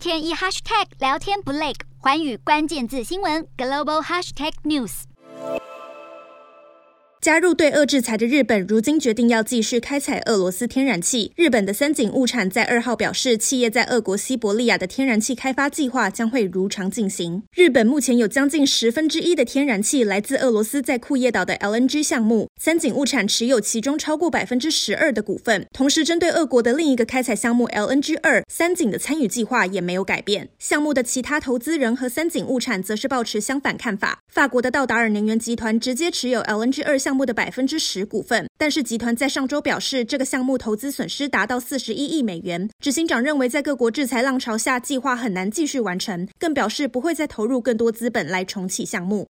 天一 hashtag 聊天不累，寰宇关键字新闻 global hashtag news。加入对俄制裁的日本，如今决定要继续开采俄罗斯天然气。日本的三井物产在二号表示，企业在俄国西伯利亚的天然气开发计划将会如常进行。日本目前有将近十分之一的天然气来自俄罗斯在库页岛的 LNG 项目，三井物产持有其中超过百分之十二的股份。同时，针对俄国的另一个开采项目 LNG 二，三井的参与计划也没有改变。项目的其他投资人和三井物产则是抱持相反看法。法国的道达尔能源集团直接持有 LNG 二项。目的百分之十股份，但是集团在上周表示，这个项目投资损失达到四十一亿美元。执行长认为，在各国制裁浪潮下，计划很难继续完成，更表示不会再投入更多资本来重启项目。